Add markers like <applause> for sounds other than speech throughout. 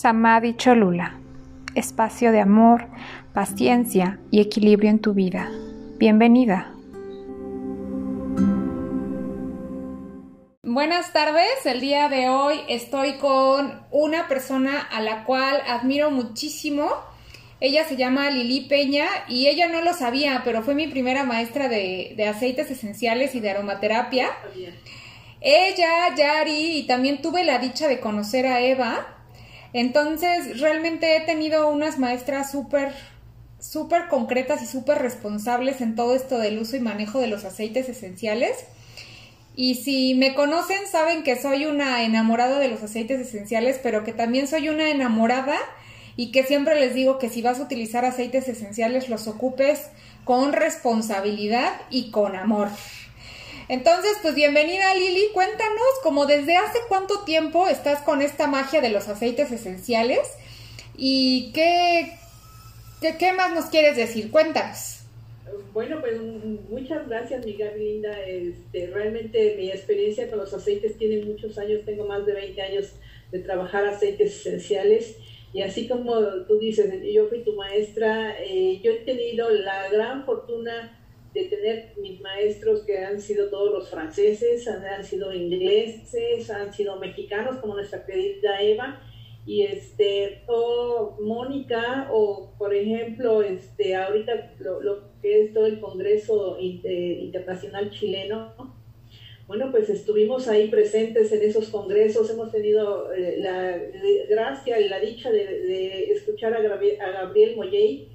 Samadhi Cholula, espacio de amor, paciencia y equilibrio en tu vida. Bienvenida. Buenas tardes, el día de hoy estoy con una persona a la cual admiro muchísimo. Ella se llama Lili Peña y ella no lo sabía, pero fue mi primera maestra de, de aceites esenciales y de aromaterapia. Ella, Yari, y también tuve la dicha de conocer a Eva. Entonces, realmente he tenido unas maestras súper, súper concretas y súper responsables en todo esto del uso y manejo de los aceites esenciales. Y si me conocen, saben que soy una enamorada de los aceites esenciales, pero que también soy una enamorada y que siempre les digo que si vas a utilizar aceites esenciales, los ocupes con responsabilidad y con amor. Entonces, pues bienvenida Lili, cuéntanos como desde hace cuánto tiempo estás con esta magia de los aceites esenciales y qué, qué, más nos quieres decir, cuéntanos. Bueno, pues muchas gracias, mi Linda. Este, realmente mi experiencia con los aceites tiene muchos años, tengo más de 20 años de trabajar aceites esenciales. Y así como tú dices, yo fui tu maestra, eh, yo he tenido la gran fortuna de tener mis maestros que han sido todos los franceses, han, sido ingleses, han sido mexicanos, como nuestra querida Eva, y este, o Mónica, o por ejemplo, este, ahorita lo, que es todo el Congreso Internacional Chileno, bueno, pues estuvimos ahí presentes en esos congresos, hemos tenido eh, la gracia y la dicha de, escuchar a, Gabriel, a Gabriel Molley,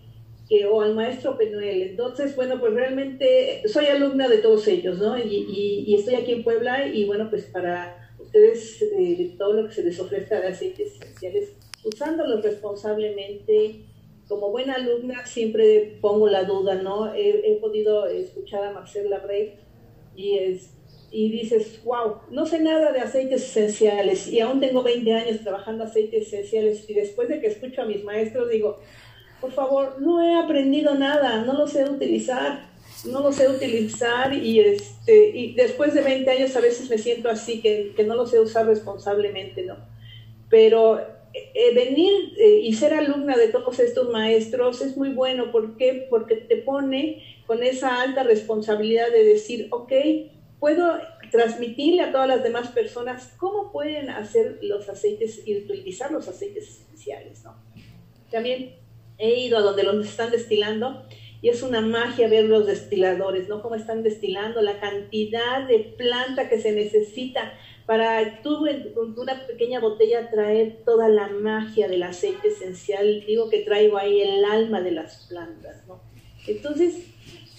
que, o al maestro Penuel. Entonces, bueno, pues realmente soy alumna de todos ellos, ¿no? Y, estoy aquí en Puebla y bueno, pues para ustedes eh, todo lo que se les ofrezca de aceites esenciales, usándolos responsablemente. Como buena alumna siempre pongo la duda, ¿no? He, podido escuchar a Marcel Labrec y, es, y dices, wow, no sé nada de aceites esenciales y aún tengo 20 años trabajando aceites esenciales y después de que escucho a mis maestros digo, por favor, no he aprendido nada, no lo sé utilizar, no lo sé utilizar y, este, y después de 20 años a veces me siento así, que, que no lo sé usar responsablemente, ¿no? Pero eh, venir eh, y ser alumna de todos estos maestros es muy bueno, ¿por qué? Porque te pone con esa alta responsabilidad de decir, ok, puedo transmitirle a todas las demás personas cómo pueden hacer los aceites y utilizar los aceites esenciales, ¿no? También he ido a donde los están destilando y es una magia ver los destiladores, ¿no? Cómo están destilando, la cantidad de planta que se necesita para tú con una pequeña botella traer toda la magia del aceite esencial. Digo que traigo ahí el alma de las plantas, ¿no? Entonces,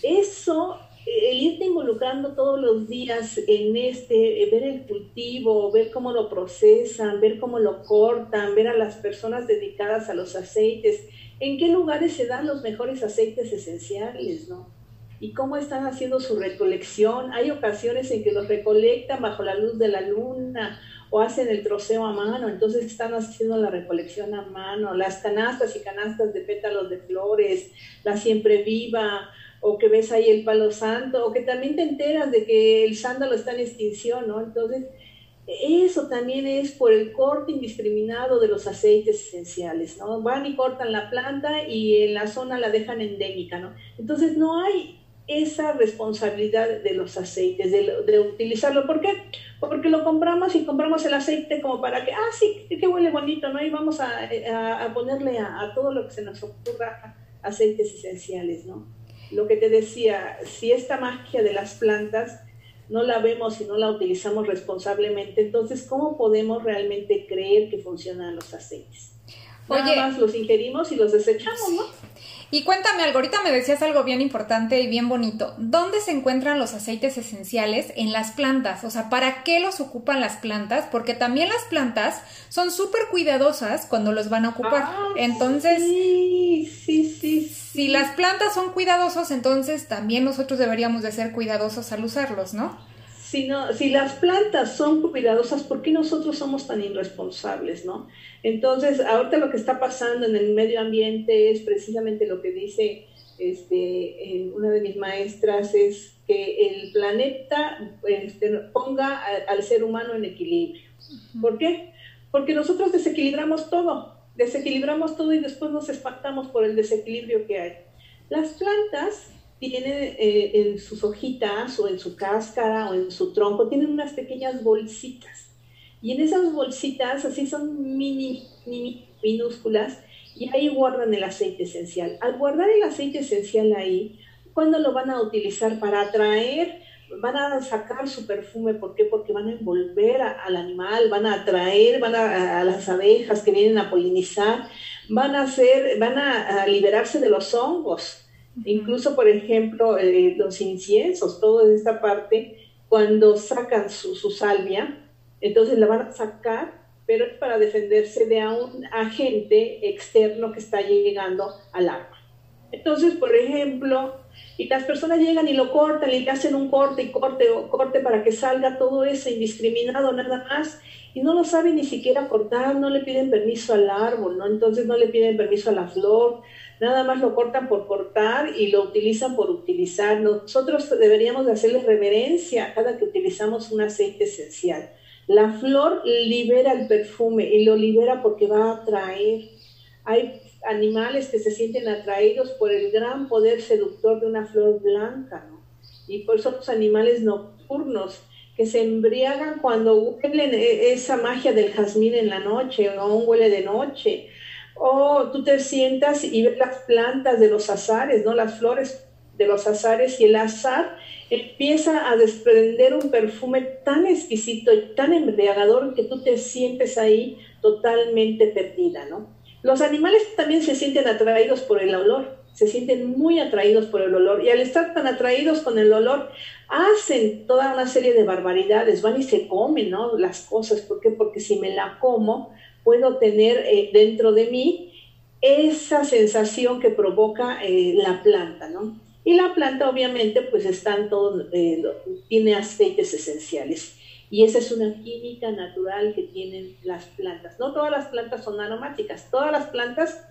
eso, el irte involucrando todos los días en este, ver el cultivo, ver cómo lo procesan, ver cómo lo cortan, ver a las personas dedicadas a los aceites, en qué lugares se dan los mejores aceites esenciales, ¿no? Y cómo están haciendo su recolección. Hay ocasiones en que los recolectan bajo la luz de la luna o hacen el troceo a mano, entonces están haciendo la recolección a mano, las canastas y canastas de pétalos de flores, la siempre viva, o que ves ahí el palo santo, o que también te enteras de que el sándalo está en extinción, ¿no? Entonces, eso también es por el corte indiscriminado de los aceites esenciales, ¿no? Van y cortan la planta y en la zona la dejan endémica, ¿no? Entonces no hay esa responsabilidad de los aceites, de, utilizarlo. ¿Por qué? Porque lo compramos y compramos el aceite como para que, ah, sí, que huele bonito, ¿no? Y vamos a, ponerle a, a, todo lo que se nos ocurra aceites esenciales, ¿no? Lo que te decía, si esta magia de las plantas no la vemos y no la utilizamos responsablemente, entonces, ¿cómo podemos realmente creer que funcionan los aceites? Nada más los ingerimos y los desechamos, ¿no? Y cuéntame algo, ahorita me decías algo bien importante y bien bonito. ¿Dónde se encuentran los aceites esenciales en las plantas? O sea, ¿para qué los ocupan las plantas? Porque también las plantas son súper cuidadosas cuando los van a ocupar. Ah, entonces, sí, sí, sí, si las plantas son cuidadosas, entonces también nosotros deberíamos de ser cuidadosos al usarlos, ¿no? Si, no, si las plantas son cuidadosas, ¿por qué nosotros somos tan irresponsables, no? Entonces, ahorita lo que está pasando en el medio ambiente es precisamente lo que dice este, una de mis maestras, es que el planeta este, ponga al ser humano en equilibrio. ¿Por qué? Porque nosotros desequilibramos todo. desequilibramos todo y después nos espantamos por el desequilibrio que hay. Las plantas tienen eh, en sus hojitas o en su cáscara o en su tronco, tienen unas pequeñas bolsitas. Y en esas bolsitas, así son mini, mini, minúsculas, y ahí guardan el aceite esencial. Al guardar el aceite esencial ahí, ¿cuándo lo van a utilizar? Para atraer, van a sacar su perfume. ¿Por qué? Porque van a envolver al animal, van a atraer, van a, a, las abejas que vienen a polinizar, van a hacer, van a liberarse de los hongos Incluso, por ejemplo, eh, los inciensos, toda esta parte, cuando sacan su, salvia, entonces la van a sacar, pero es para defenderse de un agente externo que está llegando al arma. Entonces, por ejemplo, y las personas llegan y lo cortan y le hacen un corte y corte o corte para que salga todo eso indiscriminado nada más y no lo saben ni siquiera cortar, no le piden permiso al árbol, ¿no? Entonces no le piden permiso a la flor, nada más lo cortan por cortar y lo utilizan por utilizar. Nosotros deberíamos de hacerle reverencia cada que utilizamos un aceite esencial. La flor libera el perfume y lo libera porque va a atraer. Hay animales que se sienten atraídos por el gran poder seductor de una flor blanca, ¿no? Y por eso los animales nocturnos que se embriagan cuando huelen e-, esa magia del jazmín en la noche o un huele de noche o tú te sientas y ves las plantas de los azares, ¿no? Las flores de los azares y el azar empieza a desprender un perfume tan exquisito y tan embriagador que tú te sientes ahí totalmente perdida, ¿no? Los animales también se sienten atraídos por el olor, se sienten muy atraídos por el olor y al estar tan atraídos con el olor hacen toda una serie de barbaridades, van y se comen, ¿no? Las cosas, ¿por qué? Porque si me la como, puedo tener eh, dentro de mí esa sensación que provoca eh, la planta, ¿no? Y la planta obviamente pues están todo, eh, tiene aceites esenciales. Y esa es una química natural que tienen las plantas. No todas las plantas son aromáticas, todas las plantas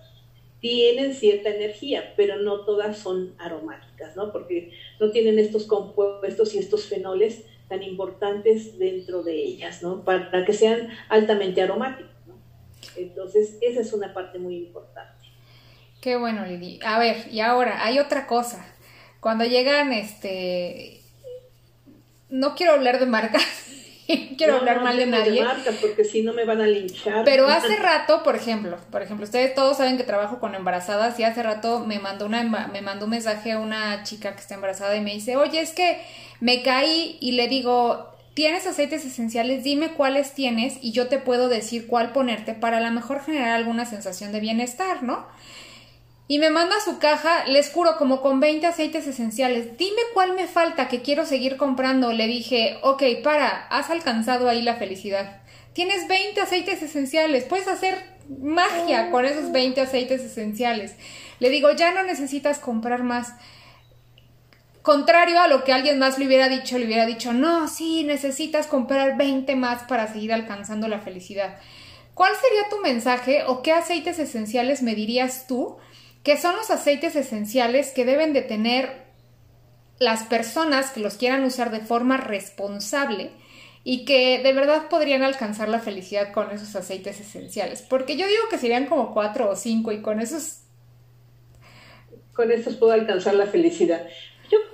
tienen cierta energía, pero no todas son aromáticas, ¿no? Porque no tienen estos compuestos y estos fenoles tan importantes dentro de ellas, ¿no? Para que sean altamente aromáticas. Entonces, esa es una parte muy importante. Qué bueno, Lili. A ver, y ahora, hay otra cosa. Cuando llegan, este... No quiero hablar de marcas, <laughs> quiero hablar mal de nadie. De porque si no me van a linchar. Pero <laughs> hace rato, por ejemplo, por ejemplo, ustedes todos saben que trabajo con embarazadas y hace rato me mandó una me mandó un mensaje a una chica que está embarazada y me dice, "Oye, es que me caí y le digo, tienes aceites esenciales, dime cuáles tienes y yo te puedo decir cuál ponerte para a lo mejor generar alguna sensación de bienestar, ¿no? Y me manda su caja, les juro, como con 20 aceites esenciales. Dime cuál me falta que quiero seguir comprando. Le dije, ok, para, has alcanzado ahí la felicidad. Tienes 20 aceites esenciales, puedes hacer magia con esos 20 aceites esenciales. Le digo, ya no necesitas comprar más. Contrario a lo que alguien más le hubiera dicho, le hubiera dicho, no, sí, necesitas comprar 20 más para seguir alcanzando la felicidad. ¿Cuál sería tu mensaje o qué aceites esenciales me dirías tú que son los aceites esenciales que deben de tener las personas que los quieran usar de forma responsable y que de verdad podrían alcanzar la felicidad con esos aceites esenciales? Porque yo digo que serían como cuatro o cinco y con esos... Con esos puedo alcanzar la felicidad.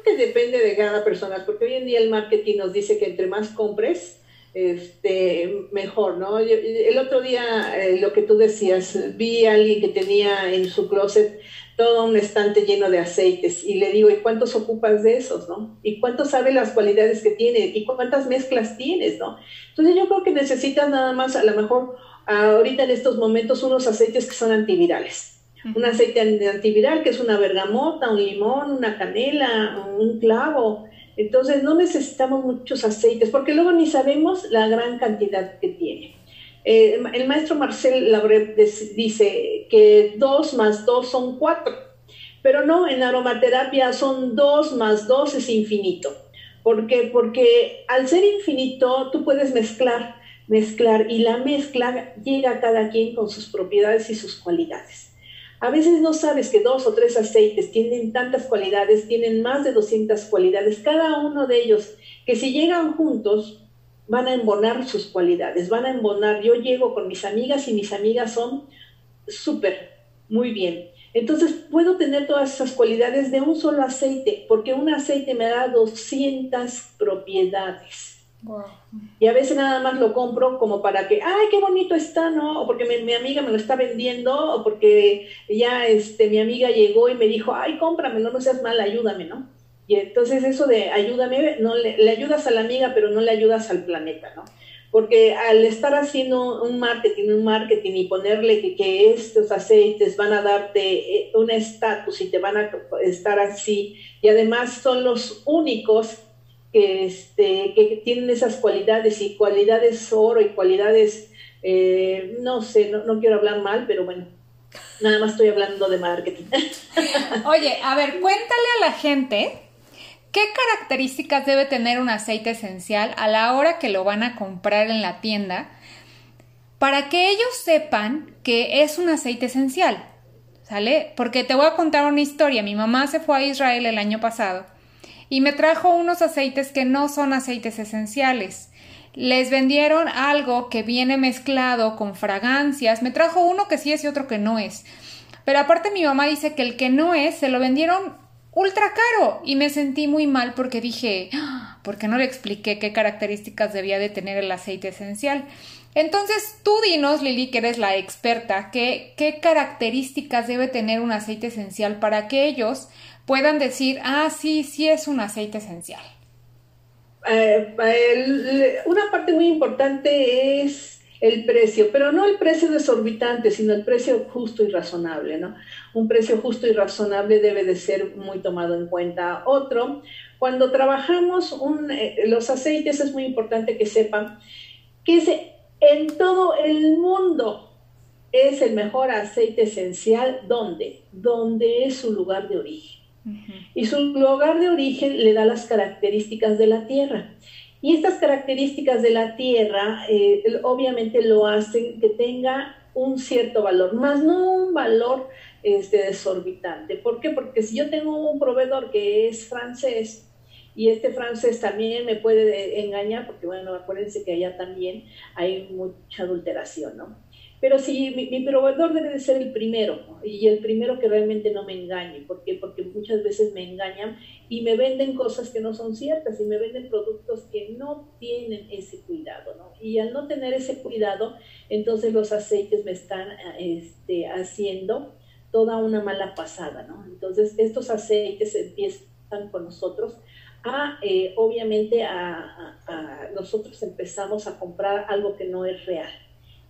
Yo que depende de cada persona, porque hoy en día el marketing nos dice que entre más compres, este, mejor, ¿no? el otro día, eh, lo que tú decías, vi a alguien que tenía en su closet todo un estante lleno de aceites y le digo, ¿y cuántos ocupas de esos, no? ¿Y cuánto sabe las cualidades que tiene? ¿Y cuántas mezclas tienes, no? Entonces yo creo que necesitas nada más, a lo mejor, ahorita en estos momentos, unos aceites que son antivirales un aceite antiviral que es una bergamota, un limón, una canela, un clavo. Entonces no necesitamos muchos aceites porque luego ni sabemos la gran cantidad que tiene. Eh, el maestro Marcel Labre dice que dos más dos son cuatro, pero no, en aromaterapia son dos más dos es infinito. ¿Por qué? Porque al ser infinito tú puedes mezclar, mezclar y la mezcla llega a cada quien con sus propiedades y sus cualidades. A veces no sabes que dos o tres aceites tienen tantas cualidades, tienen más de 200 cualidades, cada uno de ellos, que si llegan juntos van a embonar sus cualidades, van a embonar. Yo llego con mis amigas y mis amigas son súper, muy bien. Entonces puedo tener todas esas cualidades de un solo aceite, porque un aceite me da 200 propiedades. Y a veces nada más lo compro como para que, ay, qué bonito está, ¿no? O porque mi, amiga me lo está vendiendo, o porque ya este, mi amiga llegó y me dijo, ay, cómpramelo, no seas mal, ayúdame, ¿no? Y entonces eso de ayúdame, no le, le ayudas a la amiga, pero no le ayudas al planeta, ¿no? porque al estar haciendo un marketing, un marketing y ponerle que, estos aceites van a darte eh, un estatus y te van a estar así, y además son los únicos que, este, que tienen esas cualidades y cualidades oro y cualidades, eh, no sé, no, no quiero hablar mal, pero bueno, nada más estoy hablando de marketing. <laughs> Oye, a ver, cuéntale a la gente ¿Qué características debe tener un aceite esencial a la hora que lo van a comprar en la tienda para que ellos sepan que es un aceite esencial? ¿Sale? Porque te voy a contar una historia. Mi mamá se fue a Israel el año pasado y me trajo unos aceites que no son aceites esenciales. Les vendieron algo que viene mezclado con fragancias. Me trajo uno que sí es y otro que no es. Pero aparte mi mamá dice que el que no es se lo vendieron ultra caro y me sentí muy mal porque dije, ah, ¿por qué no le expliqué qué características debía de tener el aceite esencial? Entonces, tú dinos, Lili, que eres la experta, ¿qué, qué características debe tener un aceite esencial para que ellos puedan decir, ah, sí, sí es un aceite esencial. Eh, una parte muy importante es el precio, pero no el precio desorbitante, sino el precio justo y razonable, ¿no? Un precio justo y razonable debe de ser muy tomado en cuenta. Otro, cuando trabajamos eh, los aceites es muy importante que sepan que en todo el mundo es el mejor aceite esencial, ¿dónde? Donde es su lugar de origen. Y su lugar de origen le da las características de la tierra. Y estas características de la Tierra eh, obviamente lo hacen que tenga un cierto valor, más no un valor este, desorbitante. ¿Por qué? Porque si yo tengo un proveedor que es francés y este francés también me puede engañar, porque bueno, acuérdense que allá también hay mucha adulteración, ¿no? Pero si mi, proveedor debe de ser el primero y el primero que realmente no me engañe. ¿Por qué? Porque muchas veces me engañan y me venden cosas que no son ciertas y me venden productos que no tienen ese cuidado. ¿no? Y al no tener ese cuidado, entonces los aceites me están este, haciendo toda una mala pasada. ¿no? Entonces estos aceites empiezan con nosotros a, eh, obviamente, a nosotros empezamos a comprar algo que no es real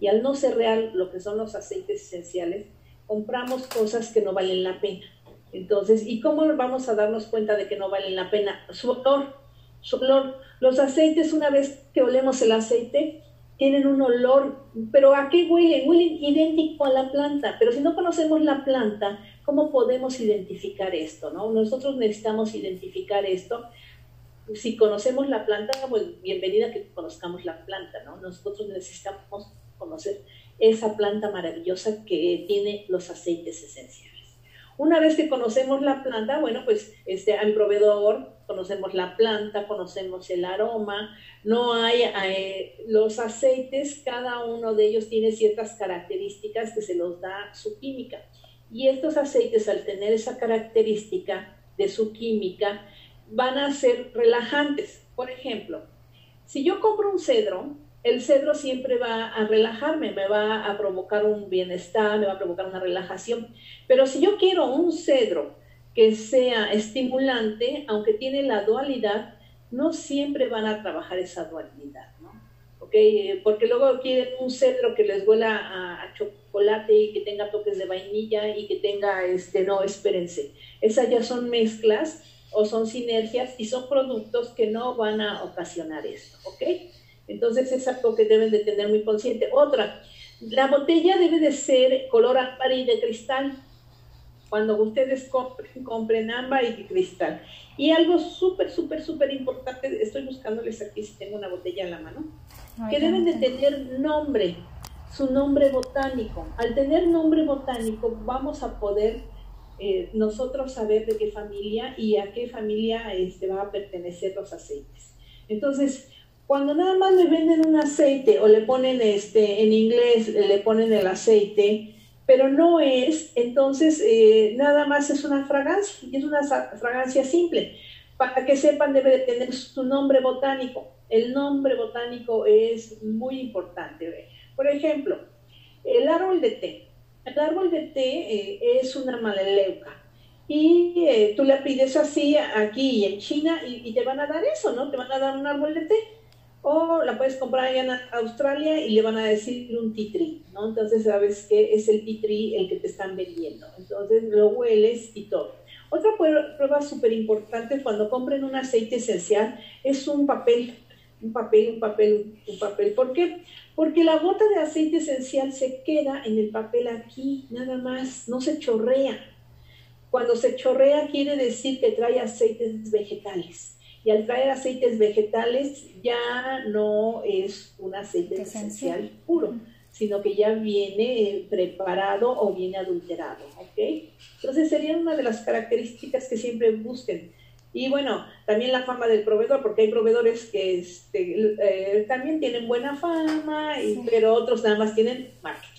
y al no ser real lo que son los aceites esenciales, compramos cosas que no valen la pena. Entonces, ¿y cómo vamos a darnos cuenta de que no valen la pena? Su olor, su olor. Los aceites, una vez que olemos el aceite, tienen un olor, pero ¿a qué huelen? Huelen idéntico a la planta, pero si no conocemos la planta, ¿cómo podemos identificar esto? ¿no? Nosotros necesitamos identificar esto. Si conocemos la planta, pues bienvenida que conozcamos la planta, ¿no? Nosotros necesitamos conocer esa planta maravillosa que tiene los aceites esenciales. Una vez que conocemos la planta, bueno, pues este, al proveedor conocemos la planta, conocemos el aroma, no hay eh, los aceites, cada uno de ellos tiene ciertas características que se los da su química. Y estos aceites, al tener esa característica de su química, van a ser relajantes. Por ejemplo, si yo compro un cedro, el cedro siempre va a relajarme, me va a provocar un bienestar, me va a provocar una relajación. Pero si yo quiero un cedro que sea estimulante, aunque tiene la dualidad, no siempre van a trabajar esa dualidad, ¿no? Porque luego quieren un cedro que les huela a, chocolate y que tenga toques de vainilla y que tenga, este, no, espérense, esas ya son mezclas o son sinergias y son productos que no van a ocasionar esto, ¿ok? Entonces es algo que deben de tener muy consciente. Otra, la botella debe de ser color ámbar y de cristal. Cuando ustedes compren, compren ámbar y de cristal. Y algo súper, súper, súper importante, estoy buscándoles aquí si tengo una botella en la mano, que deben de tener nombre, su nombre botánico. Al tener nombre botánico vamos a poder eh, nosotros saber de qué familia y a qué familia este, va a pertenecer los aceites. Entonces, cuando nada más le venden un aceite o le ponen este, en inglés le ponen el aceite, pero no es, entonces eh, nada más es una fragancia, es una fragancia simple. Para que sepan, debe de tener su nombre botánico. El nombre botánico es muy importante. Por ejemplo, el árbol de té. El árbol de té eh, es una maleleuca. Y eh, tú le pides así aquí en China y, y, te van a dar eso, ¿no? Te van a dar un árbol de té. O la puedes comprar allá en Australia y le van a decir un titri, ¿no? Entonces sabes que es el titri el que te están vendiendo. Entonces lo hueles y todo. Otra prueba súper importante cuando compren un aceite esencial es un papel, un papel, un papel, un papel. ¿Por qué? Porque la gota de aceite esencial se queda en el papel aquí, nada más, no se chorrea. Cuando se chorrea quiere decir que trae aceites vegetales. Y al traer aceites vegetales ya no es un aceite esencial, puro, sino que ya viene eh, preparado o viene adulterado, ¿ok? Entonces serían una de las características que siempre busquen. Y bueno, también la fama del proveedor, porque hay proveedores que este, eh, también tienen buena fama, pero otros nada más tienen marketing.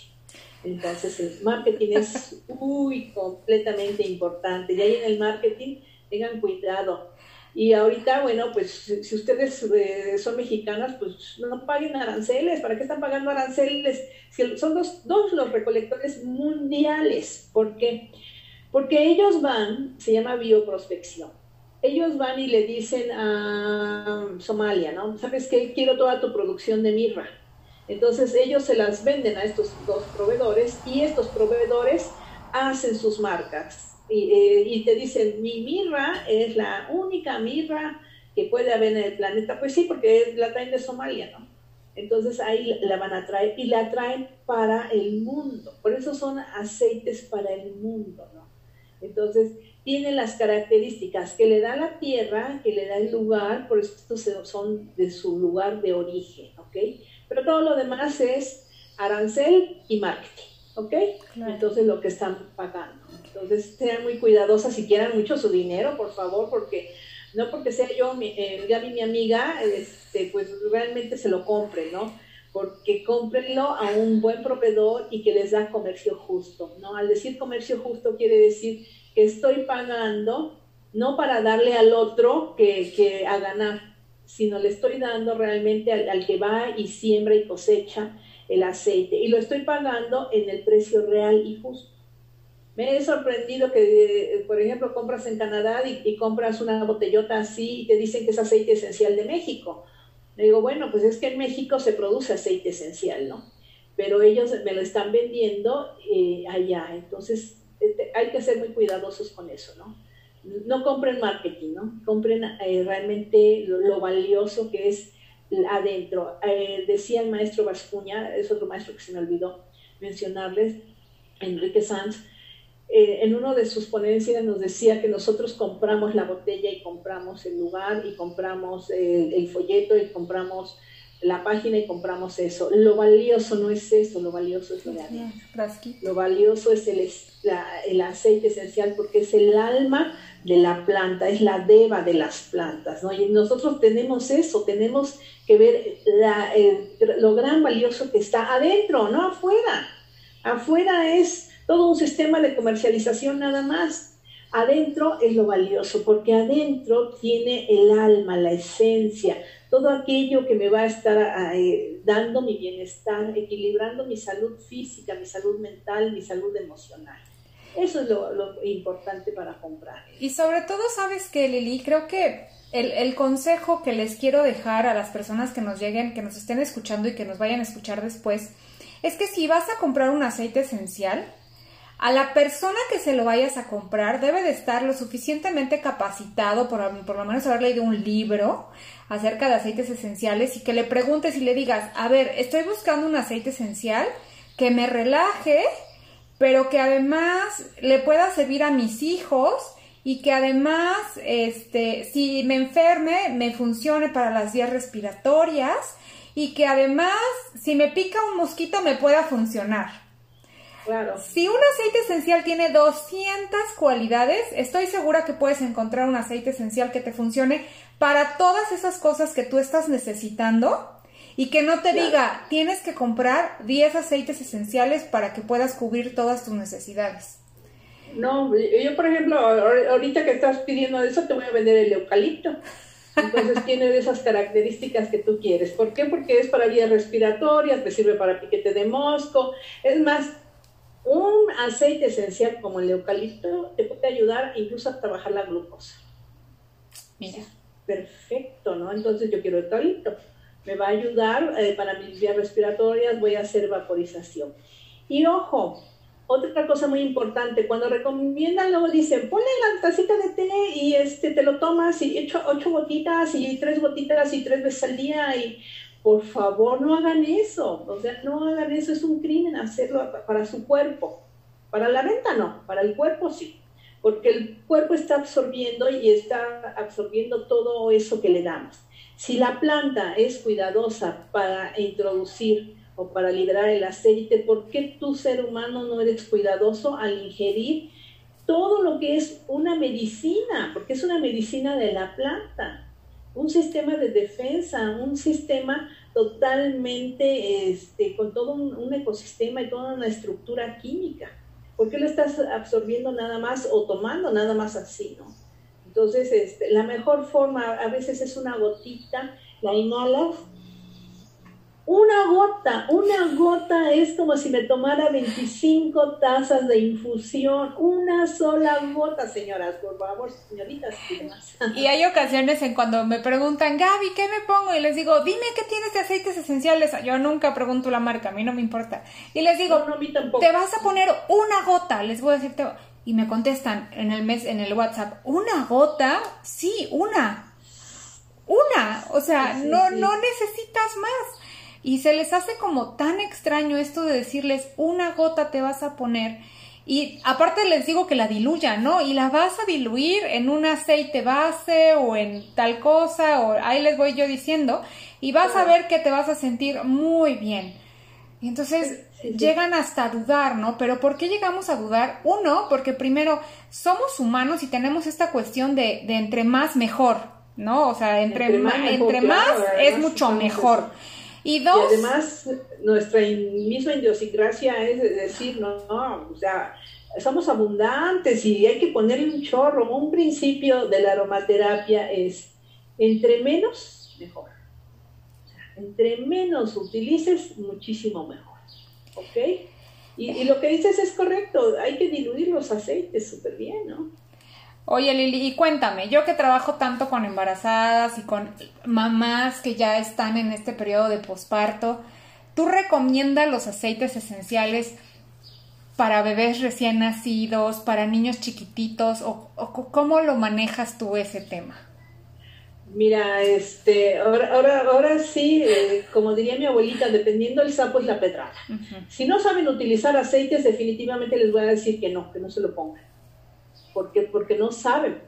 Entonces el marketing es <laughs> muy completamente importante. Y ahí en el marketing tengan cuidado y ahorita, bueno, pues si ustedes eh, son mexicanas, pues no paguen aranceles. ¿Para qué están pagando aranceles? Son dos, dos los recolectores mundiales. ¿Por qué? Porque ellos van, se llama bioprospección. Ellos van y le dicen a Somalia, ¿no? ¿Sabes qué? Quiero toda tu producción de mirra. Entonces ellos se las venden a estos dos proveedores y estos proveedores hacen sus marcas eh, y, te dicen, mi mirra es la única mirra que puede haber en el planeta. Pues sí, porque la traen de Somalia, ¿no? Entonces ahí la van a traer y la traen para el mundo. Por eso son aceites para el mundo, ¿no? Entonces tienen las características que le da la tierra, que le da el lugar, por eso estos son de su lugar de origen, ¿ok? Pero todo lo demás es arancel y marketing, ¿ok? Entonces lo que están pagando. Entonces, sean muy cuidadosas y quieran mucho su dinero, por favor, porque no porque sea yo, mi, eh, Gaby, mi amiga, este, pues realmente se lo compre, ¿no? Porque cómprenlo a un buen proveedor y que les da comercio justo, ¿no? Al decir comercio justo quiere decir que estoy pagando no para darle al otro que, que a ganar, sino le estoy dando realmente al, al que va y siembra y cosecha el aceite y lo estoy pagando en el precio real y justo. Me he sorprendido que, eh, por ejemplo, compras en Canadá y, compras una botellota así y te dicen que es aceite esencial de México. Le digo, bueno, pues es que en México se produce aceite esencial, ¿no? Pero ellos me lo están vendiendo eh, allá. Entonces, este, hay que ser muy cuidadosos con eso, ¿no? No compren marketing, ¿no? Compren eh, realmente lo, valioso que es adentro. decía el maestro Vascuña, es otro maestro que se me olvidó mencionarles, Enrique Sanz, eh, en una de sus ponencias nos decía que nosotros compramos la botella y compramos el lugar y compramos el, folleto y compramos la página y compramos eso. Lo valioso no es eso, lo valioso es lo de adentro. Lo valioso es el, el aceite esencial porque es el alma de la planta, es la deva de las plantas, ¿no? Y nosotros tenemos eso, tenemos que ver lo gran valioso que está adentro, no afuera. Afuera es todo un sistema de comercialización nada más. Adentro es lo valioso, porque adentro tiene el alma, la esencia, todo aquello que me va a estar eh, dando mi bienestar, equilibrando mi salud física, mi salud mental, mi salud emocional. Eso es lo, importante para comprar. Y sobre todo, sabes que, Lili, creo que el, el, consejo que les quiero dejar a las personas que nos lleguen, que nos estén escuchando y que nos vayan a escuchar después, es que si vas a comprar un aceite esencial, a la persona que se lo vayas a comprar debe de estar lo suficientemente capacitado, por, por lo menos haber leído un libro acerca de aceites esenciales y que le preguntes y le digas, a ver, estoy buscando un aceite esencial que me relaje, pero que además le pueda servir a mis hijos y que además, este, si me enferme, me funcione para las vías respiratorias y que además, si me pica un mosquito, me pueda funcionar. Si un aceite esencial tiene 200 cualidades, estoy segura que puedes encontrar un aceite esencial que te funcione para todas esas cosas que tú estás necesitando y que no te diga, tienes que comprar 10 aceites esenciales para que puedas cubrir todas tus necesidades. No, yo por ejemplo, ahorita que estás pidiendo eso, te voy a vender el eucalipto. Entonces <laughs> tiene esas características que tú quieres. ¿Por qué? Porque es para vías respiratorias, te sirve para piquete de mosco. Es más, un aceite esencial como el eucalipto te puede ayudar incluso a trabajar la glucosa. Mira. Perfecto, ¿no? Entonces yo quiero eucalipto. Me va a ayudar eh, para mis vías respiratorias, voy a hacer vaporización. Y ojo, otra cosa muy importante, cuando recomiendan, luego dicen, ponle la tacita de té y este, te lo tomas y echo ocho gotitas y tres gotitas y tres veces al día y por favor no hagan eso, o sea, no hagan eso, es un crimen hacerlo para su cuerpo. Para la venta no, para el cuerpo sí, porque el cuerpo está absorbiendo y está absorbiendo todo eso que le damos. Si la planta es cuidadosa para introducir o para liberar el aceite, ¿por qué tú ser humano no eres cuidadoso al ingerir todo lo que es una medicina? Porque es una medicina de la planta, un sistema de defensa, un sistema totalmente este, con todo un, ecosistema y toda una estructura química. ¿Por qué lo estás absorbiendo nada más o tomando nada más así, no? Entonces, este, la mejor forma a veces es una gotita, la inhalas una gota, una gota es como si me tomara 25 tazas de infusión, una sola gota, señoras, por favor, señoritas. Y hay ocasiones en cuando me preguntan, Gaby, ¿qué me pongo? Y les digo, dime qué tienes de aceites esenciales. Yo nunca pregunto la marca, a mí no me importa. Y les digo, te vas a poner una gota, les voy a decir, y me contestan en el mes, en el WhatsApp, ¿una gota? Sí, una. Una. O sea, no, no necesitas más. Y se les hace como tan extraño esto de decirles una gota te vas a poner. Y aparte les digo que la diluyan, ¿no? Y la vas a diluir en un aceite base o en tal cosa, o ahí les voy yo diciendo, y vas a ver que te vas a sentir muy bien. Y entonces llegan hasta a dudar, ¿no? Pero ¿por qué llegamos a dudar? Uno, porque primero somos humanos y tenemos esta cuestión de, de entre más mejor, ¿no? O sea, entre, más, entre más es mucho mejor. Y dos. además, nuestra misma idiosincrasia es decir, no, no, o sea, somos abundantes y hay que ponerle un chorro. Un principio de la aromaterapia es entre menos, mejor. entre menos utilices, muchísimo mejor. ¿Ok? Y, y, lo que dices es correcto, hay que diluir los aceites súper bien, ¿no? Oye Lili, y cuéntame, yo que trabajo tanto con embarazadas y con mamás que ya están en este periodo de posparto, ¿tú recomiendas los aceites esenciales para bebés recién nacidos, para niños chiquititos, o, cómo lo manejas tú ese tema? Mira, este, ahora, ahora, ahora sí, eh, como diría mi abuelita, dependiendo del sapo es la pedrada. Si no saben utilizar aceites, definitivamente les voy a decir que no, que no se lo pongan porque, porque no saben.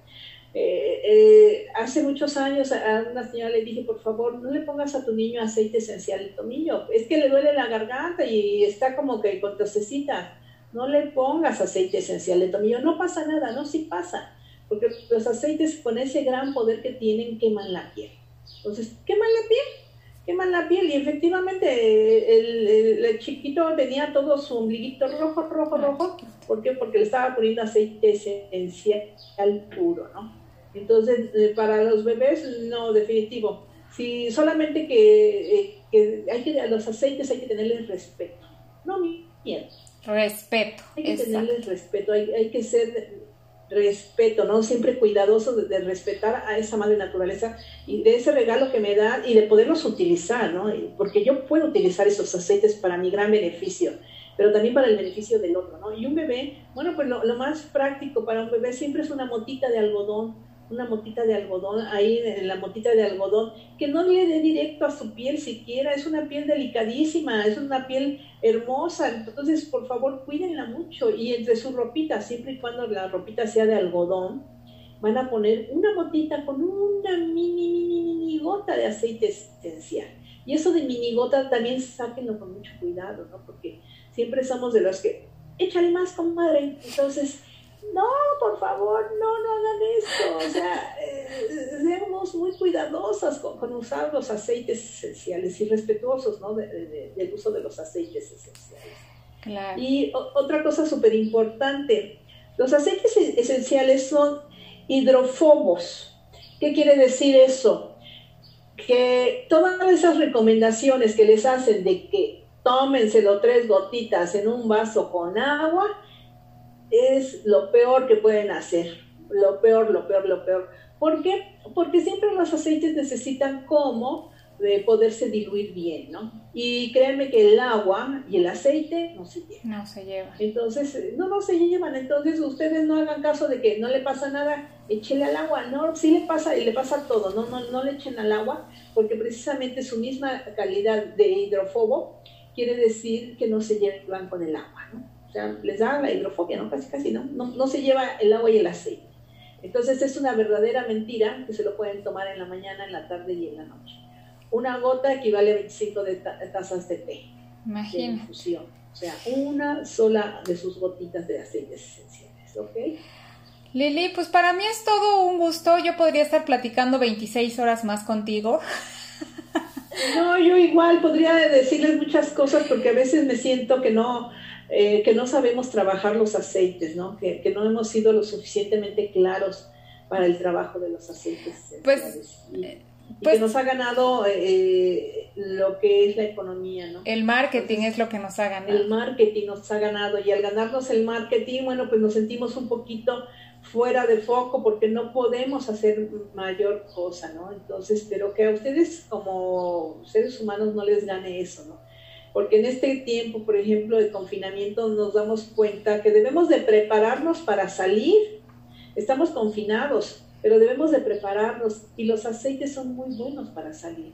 Eh, eh, hace muchos años a una señora le dije, por favor, no le pongas a tu niño aceite esencial de tomillo, es que le duele la garganta y está como que con tosecita. No le pongas aceite esencial de tomillo, no pasa nada, no, sí pasa, porque los aceites con ese gran poder que tienen queman la piel. Entonces, queman la piel, queman la piel y efectivamente el, el chiquito tenía todo su ombliguito rojo, rojo, rojo ¿Por qué? Porque le estaba poniendo aceite esencial puro, ¿no? Entonces, eh, para los bebés, no, definitivo. Si solamente eh, que, hay que a los aceites hay que tenerles respeto, no miedo. Respeto. Hay que tenerles respeto, hay, que ser respeto, ¿no? Siempre cuidadoso de, respetar a esa madre naturaleza y de ese regalo que me da y de poderlos utilizar, ¿no? Porque yo puedo utilizar esos aceites para mi gran beneficio pero también para el beneficio del otro, ¿no? Y un bebé, bueno, pues lo, más práctico para un bebé siempre es una motita de algodón, una motita de algodón, ahí en la motita de algodón, que no dé directo a su piel siquiera, es una piel delicadísima, es una piel hermosa, entonces por favor cuídenla mucho y entre su ropita, siempre y cuando la ropita sea de algodón, van a poner una motita con una mini, mini, mini gota de aceite esencial. Y eso de mini gota también sáquenlo con mucho cuidado, ¿no? Porque siempre somos de los que, échale más, comadre. Entonces, no, por favor, no, no hagan esto. O sea, eh, seamos muy cuidadosas con, usar los aceites esenciales y respetuosos ¿no? del uso de los aceites esenciales. Claro. Y otra cosa súper importante, los aceites e-, esenciales son hidrofobos. ¿Qué quiere decir eso? Que todas esas recomendaciones que les hacen de que tómenselo tres gotitas en un vaso con agua, es lo peor que pueden hacer. Lo peor, lo peor, lo peor. ¿Por qué? Porque siempre los aceites necesitan como de poderse diluir bien, ¿no? Y créanme que el agua y el aceite no se llevan. No se llevan. Entonces, eh, no, no se llevan. Entonces, ustedes no hagan caso de que no le pasa nada, échele al agua. No, sí le pasa y le pasa todo. No, no, no le echen al agua porque precisamente su misma calidad de hidrofobo quiere decir que no se llevan con el agua, ¿no? O sea, les da la hidrofobia, ¿no? Casi, casi, ¿no? No, no se lleva el agua y el aceite. Entonces, es una verdadera mentira que se lo pueden tomar en la mañana, en la tarde y en la noche una gota equivale a 25 de tazas de té. Imagina. De infusión. O sea, una sola de sus gotitas de aceites esenciales, ¿ok? Lili, pues para mí es todo un gusto. Yo podría estar platicando 26 horas más contigo. No, yo igual podría decirles muchas cosas porque a veces me siento que no, eh, que no sabemos trabajar los aceites, ¿no? Que, que, no hemos sido lo suficientemente claros para el trabajo de los aceites. Pues, y pues, que nos ha ganado eh, lo que es la economía, ¿no? El marketing es lo que nos ha ganado. El marketing nos ha ganado y al ganarnos el marketing, bueno, pues nos sentimos un poquito fuera de foco porque no podemos hacer mayor cosa, ¿no? Entonces, pero que a ustedes como seres humanos no les gane eso, ¿no? Porque en este tiempo, por ejemplo, de confinamiento, nos damos cuenta que debemos de prepararnos para salir. Estamos confinados, pero debemos de prepararnos y los aceites son muy buenos para salir.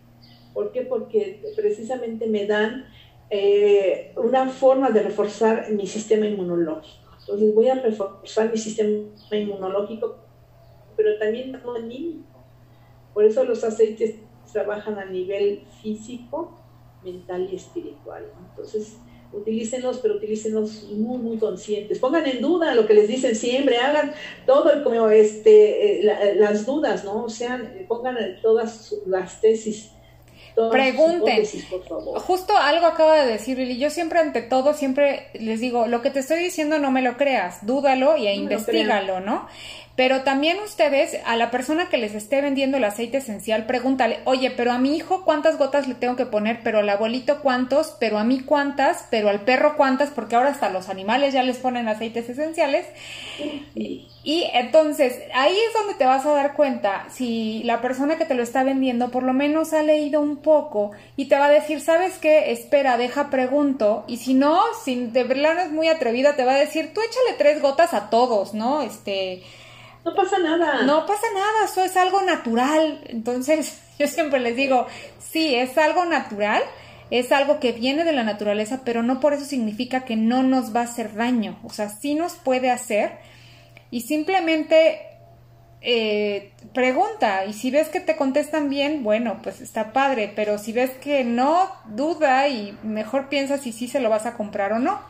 ¿Por qué? Porque precisamente me dan eh, una forma de reforzar mi sistema inmunológico. Entonces voy a reforzar mi sistema inmunológico, pero también anímico. Por eso los aceites trabajan a nivel físico, mental y espiritual. Entonces, utilícenlos, pero utilícenlos muy, muy conscientes. Pongan en duda lo que les dicen siempre, hagan todo como este, eh, las dudas, ¿no? O sea, pongan todas las tesis. Pregunten. Justo algo acaba de decir Lili. Yo siempre, ante todo, siempre les digo: lo que te estoy diciendo no me lo creas, dúdalo y investigalo, ¿no? Pero también ustedes, a la persona que les esté vendiendo el aceite esencial, pregúntale, oye, pero a mi hijo cuántas gotas le tengo que poner, pero al abuelito cuántos, pero a mí cuántas, pero al perro cuántas, porque ahora hasta los animales ya les ponen aceites esenciales. Y, entonces, ahí es donde te vas a dar cuenta si la persona que te lo está vendiendo por lo menos ha leído un poco y te va a decir, ¿sabes qué? Espera, deja pregunto. Y si no, si de verdad es muy atrevida, te va a decir, tú échale tres gotas a todos, ¿no? Este no pasa nada. No pasa nada, eso es algo natural. Entonces, <laughs> yo siempre les digo, sí, es algo natural, es algo que viene de la naturaleza, pero no por eso significa que no nos va a hacer daño. O sea, sí nos puede hacer y simplemente eh, pregunta y si ves que te contestan bien, bueno, pues está padre, pero si ves que no, duda y mejor piensa si sí se lo vas a comprar o no.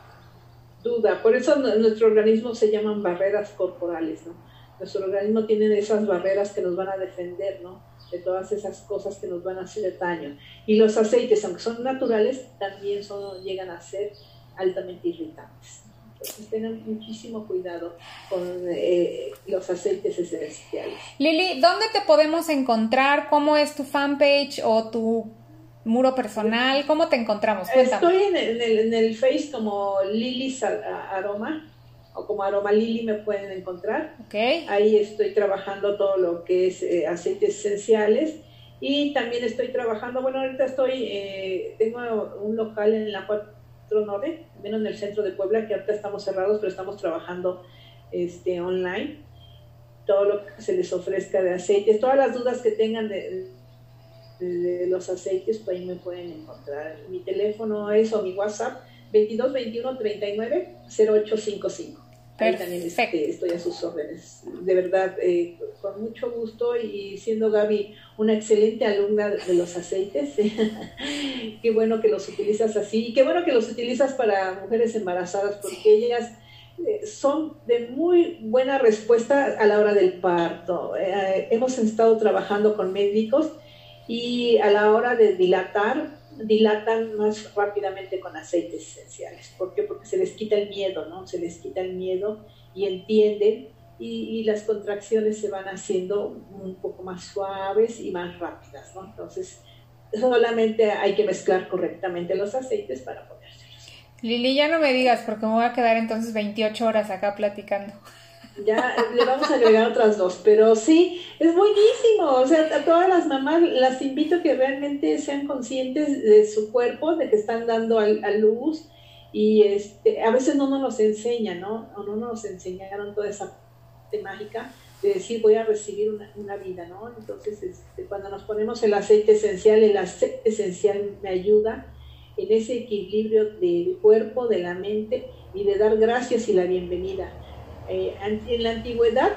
Duda, por eso nuestro organismo se llaman barreras corporales, ¿no? Nuestro organismo tiene esas barreras que nos van a defender, ¿no? De todas esas cosas que nos van a hacer daño. Y los aceites, aunque son naturales, también son, llegan a ser altamente irritantes. Entonces tengan muchísimo cuidado con eh, los aceites esenciales. Lili, ¿dónde te podemos encontrar? ¿Cómo es tu fanpage o tu muro personal? ¿Cómo te encontramos? Estoy en el, en el Face como Lili Aroma o como Aroma Lili me pueden encontrar. Okay. Ahí estoy trabajando todo lo que es eh, aceites esenciales y también estoy trabajando, bueno, ahorita estoy, eh, tengo un local en la 4 Norte, menos en el centro de Puebla, que ahorita estamos cerrados, pero estamos trabajando este, online. Todo lo que se les ofrezca de aceites, todas las dudas que tengan de, de, los aceites, pues ahí me pueden encontrar. Mi teléfono es o mi WhatsApp 22 21 39 0855. Ahí también este, estoy a sus órdenes. De verdad, eh, con mucho gusto y siendo Gaby una excelente alumna de los aceites. <laughs> qué bueno que los utilizas así y qué bueno que los utilizas para mujeres embarazadas porque ellas eh, son de muy buena respuesta a la hora del parto. Eh, hemos estado trabajando con médicos y a la hora de dilatar, dilatan más rápidamente con aceites esenciales. ¿Por qué? Porque se les quita el miedo, ¿no? Se les quita el miedo y entienden y, las contracciones se van haciendo un poco más suaves y más rápidas, ¿no? Entonces, solamente hay que mezclar correctamente los aceites para ponérselos. Lili, ya no me digas porque me voy a quedar entonces 28 horas acá platicando. Ya le vamos a agregar otras dos, pero sí, es buenísimo. O sea, a todas las mamás las invito a que realmente sean conscientes de su cuerpo, de que están dando a, luz y este, a veces no nos enseña, ¿no? O no nos enseñaron toda esa parte mágica de decir voy a recibir una, vida, ¿no? Entonces, este, cuando nos ponemos el aceite esencial, el aceite esencial me ayuda en ese equilibrio del cuerpo, de la mente y de dar gracias y la bienvenida. Eh, en la antigüedad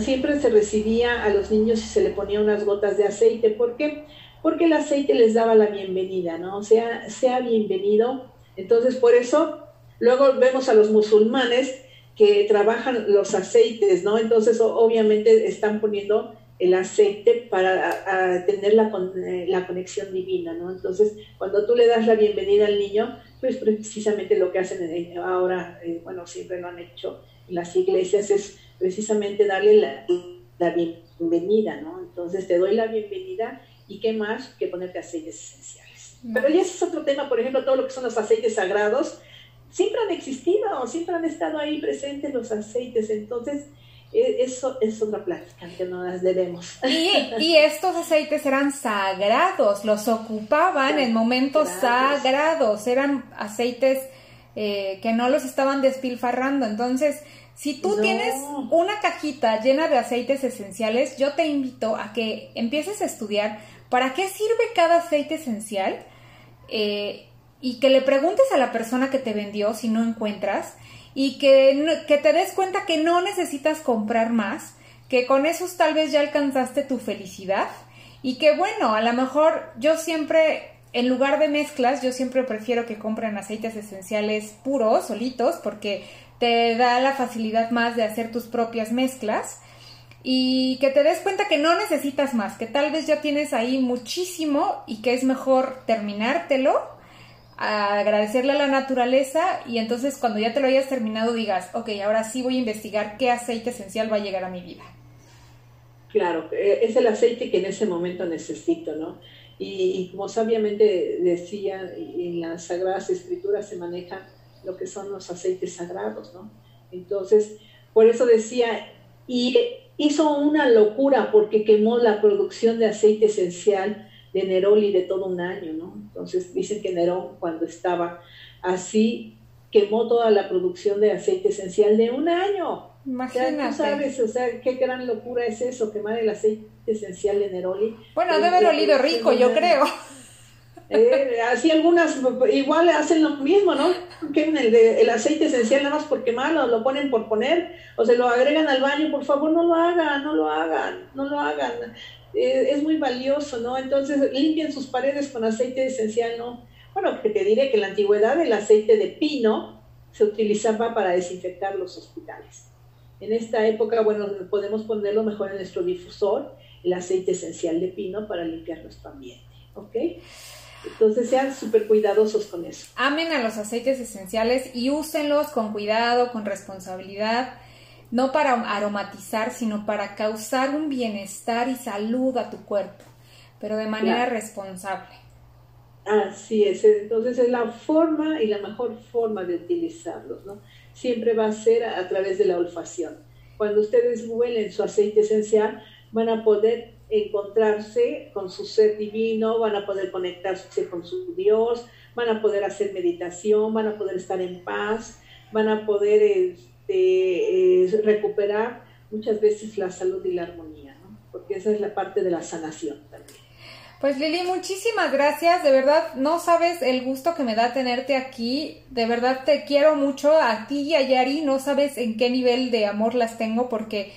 siempre se recibía a los niños y se le ponía unas gotas de aceite. ¿Por qué? Porque el aceite les daba la bienvenida, ¿no? O sea, sea bienvenido. Entonces, por eso, luego vemos a los musulmanes que trabajan los aceites, ¿no? Entonces, obviamente están poniendo el aceite para tener la, eh, la, conexión divina, ¿no? Entonces, cuando tú le das la bienvenida al niño, pues precisamente lo que hacen ahora, eh, bueno, siempre lo han hecho las iglesias, es precisamente darle la, la bienvenida, ¿no? Entonces, te doy la bienvenida y qué más que ponerte aceites esenciales. Pero ya ese es otro tema, por ejemplo, todo lo que son los aceites sagrados, siempre han existido, siempre han estado ahí presentes los aceites, entonces e, eso es otra plática que no las debemos. Y, estos aceites eran sagrados, los ocupaban en momentos sagrados, eran aceites eh, que no los estaban despilfarrando. Entonces, si tú tienes una cajita llena de aceites esenciales, yo te invito a que empieces a estudiar para qué sirve cada aceite esencial eh, y que le preguntes a la persona que te vendió si no encuentras y que, que te des cuenta que no necesitas comprar más, que con esos tal vez ya alcanzaste tu felicidad y que bueno, a lo mejor yo siempre, en lugar de mezclas, yo siempre prefiero que compren aceites esenciales puros, solitos, porque te da la facilidad más de hacer tus propias mezclas y que te des cuenta que no necesitas más, que tal vez ya tienes ahí muchísimo y que es mejor terminártelo agradecerle a la naturaleza y entonces cuando ya te lo hayas terminado digas, ok, ahora sí voy a investigar qué aceite esencial va a llegar a mi vida. Claro, eh, es el aceite que en ese momento necesito, ¿no? Y, como sabiamente decía, en las Sagradas Escrituras se manejan lo que son los aceites sagrados, ¿no? Entonces, por eso decía, y hizo una locura porque quemó la producción de aceite esencial de Neroli de todo un año, ¿no? Entonces dicen que Nerón cuando estaba así quemó toda la producción de aceite esencial de un año. Imagínate. tú sabes, o sea, qué gran locura es eso, quemar el aceite esencial de Neroli. Bueno, debe haber olido rico, yo creo. Eh, así algunas igual hacen lo mismo, ¿no? El, el aceite esencial nada más por quemarlo, lo ponen por poner, o se lo agregan al baño, por favor no lo hagan, no lo hagan, no lo hagan. Eh, es muy valioso, ¿no? Entonces limpien sus paredes con aceite esencial, ¿no? Bueno, que te diré que en la antigüedad el aceite de pino se utilizaba para desinfectar los hospitales. En esta época, bueno, podemos ponerlo mejor en nuestro difusor, el aceite esencial de pino para limpiar nuestro ambiente, ¿ok? Entonces sean súper cuidadosos con eso. Amen a los aceites esenciales y úsenlos con cuidado, con responsabilidad no para aromatizar, sino para causar un bienestar y salud a tu cuerpo, pero de manera responsable. Así es, entonces es la forma y la mejor forma de utilizarlos, ¿no? Siempre va a ser a, través de la olfacción. Cuando ustedes huelen su aceite esencial, van a poder encontrarse con su ser divino, van a poder conectarse con su Dios, van a poder hacer meditación, van a poder estar en paz, van a poder este, recuperar muchas veces la salud y la armonía, porque esa es la parte de la sanación también. Pues Lili, muchísimas gracias, de verdad no sabes el gusto que me da tenerte aquí, de verdad te quiero mucho, a ti y a Yari, no sabes en qué nivel de amor las tengo porque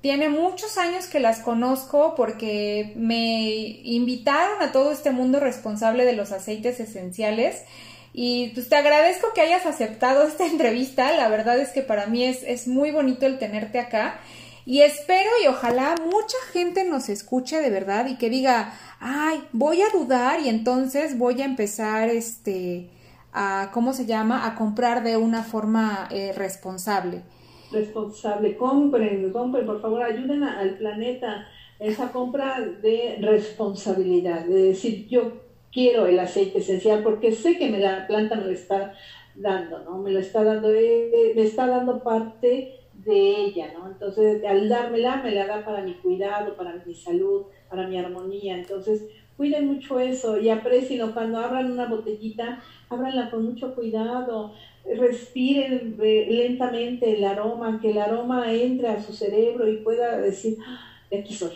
tiene muchos años que las conozco porque me invitaron a todo este mundo responsable de los aceites esenciales Y pues te agradezco que hayas aceptado esta <laughs> entrevista. La verdad es que para mí es, es muy bonito el tenerte acá. Y espero y ojalá mucha gente nos escuche de verdad y que diga, ay, voy a dudar y entonces voy a empezar este a, ¿cómo se llama? A comprar de una forma eh, responsable. Responsable, compren, compren, por favor, ayuden al planeta. Esa compra de responsabilidad, de decir, yo quiero el aceite esencial porque sé que me la planta me lo está dando, ¿no? Me lo está dando, eh, me está dando parte de ella, ¿no? Entonces, al dármela, me la da para mi cuidado, para mi salud, para mi armonía. Entonces, cuiden mucho eso y aprecien cuando abran una botellita, ábranla con mucho cuidado, respiren lentamente el aroma, que el aroma entre a su cerebro y pueda decir, ah, de aquí soy,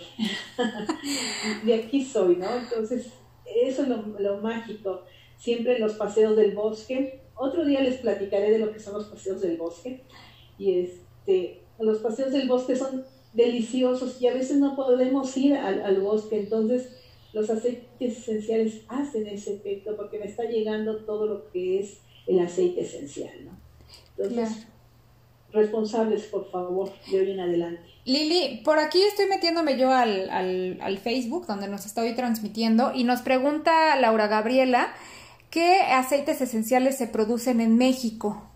<laughs> de aquí soy, ¿no? Entonces, eso es lo, mágico. Siempre los paseos del bosque. Otro día les platicaré de lo que son los paseos del bosque. Y este, los paseos del bosque son deliciosos y a veces no podemos ir al, al bosque. Entonces, los aceites esenciales hacen ese efecto porque me está llegando todo lo que es el aceite esencial, ¿no? Entonces, responsables, por favor, de hoy en adelante. Lili, por aquí estoy metiéndome yo al, al, al, Facebook, donde nos estoy transmitiendo, y nos pregunta Laura Gabriela, ¿qué aceites esenciales se producen en México?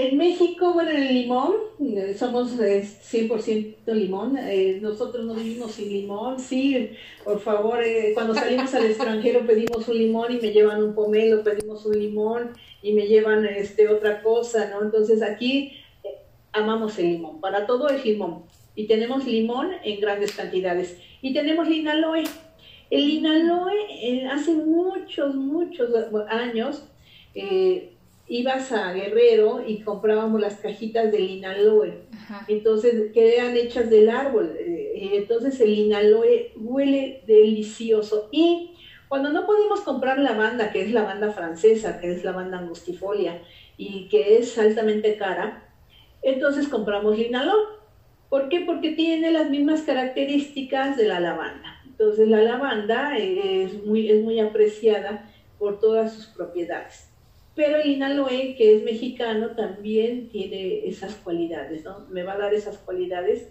En México, bueno, en el limón, eh, somos 100% limón. Eh, nosotros no vivimos sin limón. Sí, por favor, eh, cuando salimos al extranjero pedimos un limón y me llevan un pomelo, pedimos un limón y me llevan este otra cosa, ¿no? Entonces aquí amamos el limón. Para todo es limón. Y tenemos limón en grandes cantidades. Y tenemos linaloe. El linaloe hace muchos, muchos años ibas a Guerrero y comprábamos las cajitas de linaloe. Entonces, quedan hechas del árbol. Eh, entonces, el linaloe huele delicioso. Y cuando no podemos comprar lavanda, que es la banda francesa, que es la banda angustifolia, y que es altamente cara, entonces compramos linaloe. ¿Por qué? Porque tiene las mismas características de la lavanda. Entonces, la lavanda es muy, es muy apreciada por todas sus propiedades. Pero el Inaloe, que es mexicano, también tiene esas cualidades, ¿no? Me va a dar esas cualidades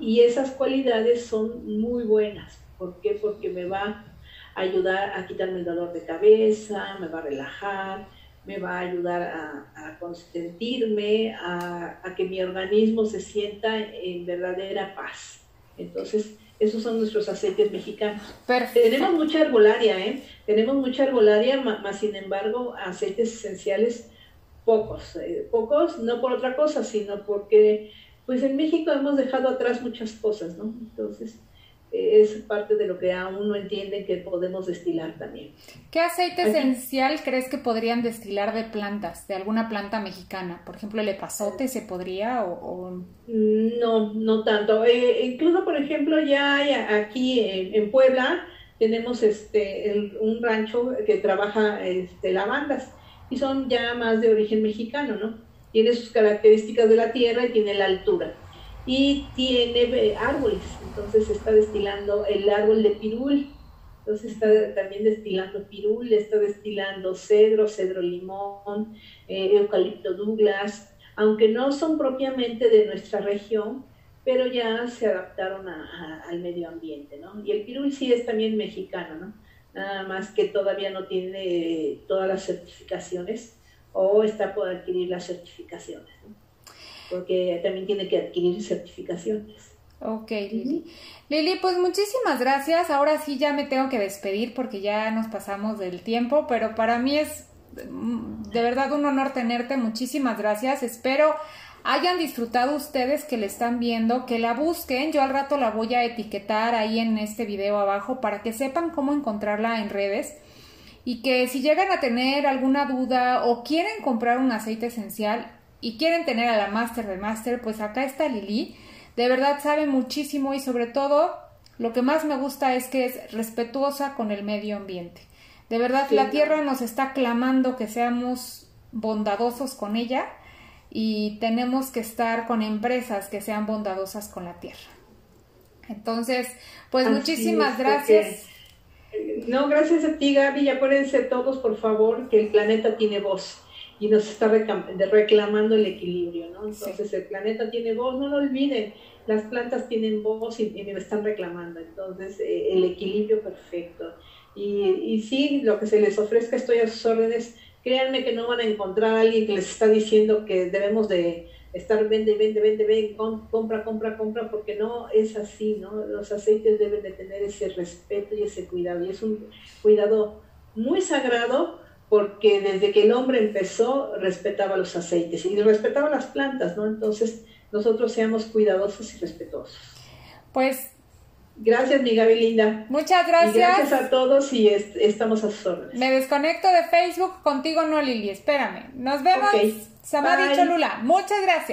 y esas cualidades son muy buenas. ¿Por qué? Porque me va a ayudar a quitarme el dolor de cabeza, me va a relajar, me va a ayudar a, consentirme, a, a, que mi organismo se sienta en verdadera paz. Entonces, esos son nuestros aceites mexicanos. Tenemos mucha herbolaria, ¿eh? Tenemos mucha herbolaria, más sin embargo, aceites esenciales pocos. Eh, pocos no por otra cosa, sino porque pues en México hemos dejado atrás muchas cosas, ¿no? Entonces, es parte de lo que aún no entienden que podemos destilar también. ¿Qué aceite esencial crees que podrían destilar de plantas, de alguna planta mexicana? Por ejemplo, el epazote se podría o... No, no tanto. Eh, incluso, por ejemplo, ya hay aquí en, Puebla tenemos este un rancho que trabaja este, lavandas y son ya más de origen mexicano, ¿no? Tiene sus características de la tierra y tiene la altura y tiene eh, árboles, entonces está destilando el árbol de pirul, entonces está también destilando pirul, está destilando cedro, cedro limón, eh, eucalipto Douglas, aunque no son propiamente de nuestra región, pero ya se adaptaron al medio ambiente, ¿no? Y el pirul sí es también mexicano, ¿no? Nada más que todavía no tiene todas las certificaciones o está por adquirir las certificaciones, ¿no? Porque también tiene que adquirir certificaciones. Ok, Lili. Lili, pues muchísimas gracias. Ahora sí ya me tengo que despedir porque ya nos pasamos del tiempo, pero para mí es mm, de verdad un honor tenerte. Muchísimas gracias. Espero hayan disfrutado ustedes que le están viendo, que la busquen. Yo al rato la voy a etiquetar ahí en este video abajo para que sepan cómo encontrarla en redes y que si llegan a tener alguna duda o quieren comprar un aceite esencial, y quieren tener a la Master de Master, pues acá está Lili. De verdad sabe muchísimo y sobre todo lo que más me gusta es que es respetuosa con el medio ambiente. De verdad la tierra nos está clamando que seamos bondadosos con ella y tenemos que estar con empresas que sean bondadosas con la tierra. Entonces, pues muchísimas gracias. No, gracias a ti, Gaby. Y acuérdense todos, por favor, que el planeta tiene voz y nos está reclamando el equilibrio, ¿no? Entonces, el planeta tiene voz, no lo olviden. Las plantas tienen voz y, me están reclamando. Entonces, eh, el equilibrio perfecto. Y, y sí, lo que se les ofrezca, estoy a sus órdenes. Créanme que no van a encontrar a alguien que les está diciendo que debemos de estar vende, vende, vende, vende, compra, compra, compra, porque no es así, ¿no? Los aceites deben de tener ese respeto y ese cuidado. Y es un cuidado muy sagrado porque desde que el hombre empezó respetaba los aceites y respetaba las plantas, ¿no? Entonces nosotros seamos cuidadosos y respetuosos. Pues Gracias, mi Gaby Linda. Muchas gracias. gracias a todos y estamos a sus órdenes. Me desconecto de Facebook, contigo no, Lili, espérame. Nos vemos, Samadhi Cholula. Muchas gracias.